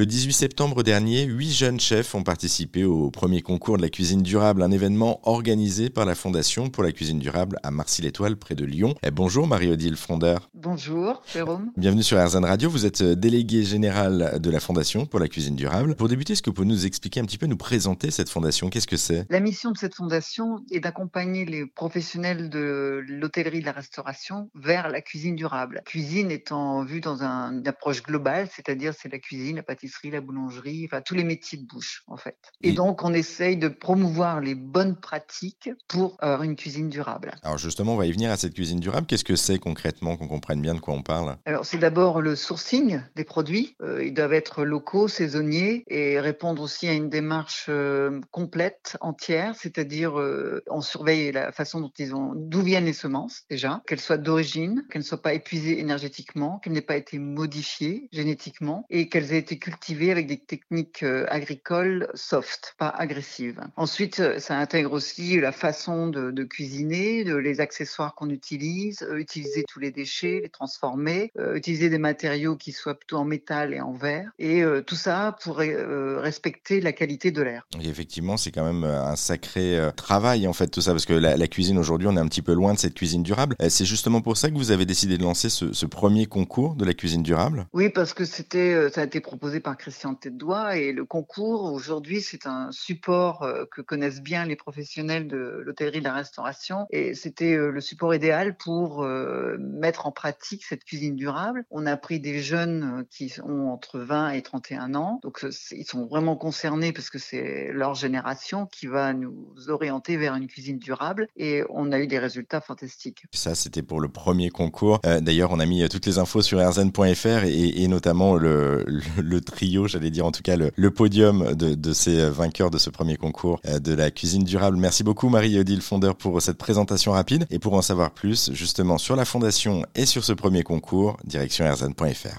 Le 18 septembre dernier, huit jeunes chefs ont participé au premier concours de la cuisine durable, un événement organisé par la Fondation pour la cuisine durable à Marcy-l'Étoile, près de Lyon. Eh, bonjour Marie-Odile Frondeur. Bonjour Jérôme. Bienvenue sur RZN Radio. Vous êtes déléguée générale de la Fondation pour la cuisine durable. Pour débuter, est-ce que vous pouvez nous expliquer un petit peu, nous présenter cette fondation? Qu'est-ce que c'est? La mission de cette fondation est d'accompagner les professionnels de l'hôtellerie et de la restauration vers la cuisine durable. cuisine étant vue dans un, une approche globale, c'est-à-dire c'est la cuisine, la pâtisserie, la boulangerie, enfin tous les métiers de bouche en fait. Et, donc on essaye de promouvoir les bonnes pratiques pour avoir une cuisine durable. Alors justement, on va y venir à cette cuisine durable. Qu'est-ce que c'est concrètement, qu'on bien de quoi on parle Alors c'est d'abord le sourcing des produits. Euh, ils doivent être locaux, saisonniers et répondre aussi à une démarche euh, complète, entière, c'est-à-dire euh, on surveille la façon dont ils ont, d'où viennent les semences déjà, qu'elles soient d'origine, qu'elles ne soient pas épuisées énergétiquement, qu'elles n'aient pas été modifiées génétiquement et qu'elles aient été cultivées avec des techniques agricoles soft, pas agressives. Ensuite, ça intègre aussi la façon de, cuisiner, les accessoires qu'on utilise, utiliser tous les déchets, les transformer, utiliser des matériaux qui soient plutôt en métal et en verre, et tout ça pour respecter la qualité de l'air. effectivement, c'est quand même un sacré travail en fait tout ça, parce que la, la cuisine aujourd'hui, on est un petit peu loin de cette cuisine durable. C'est justement pour ça que vous avez décidé de lancer ce, ce premier concours de la cuisine durable? Oui, parce que c'était, ça a été proposé par Christian Tête-Doigt et le concours aujourd'hui c'est un support euh, que connaissent bien les professionnels de l'hôtellerie et de la restauration et c'était euh, le support idéal pour euh, mettre en pratique cette cuisine durable. On a pris des jeunes qui ont entre 20 et 31 ans, donc ils sont vraiment concernés parce que c'est leur génération qui va nous orienter vers une cuisine durable et on a eu des résultats fantastiques. Ça c'était pour le premier concours. D'ailleurs on a mis toutes les infos sur rzn.fr et, notamment le, trio, j'allais dire en tout cas le, podium de, de, ces vainqueurs de ce premier concours euh, de la cuisine durable. Merci beaucoup Marie-Odile Fondeur pour cette présentation rapide et pour en savoir plus justement sur la fondation et sur ce premier concours, direction erzan.fr.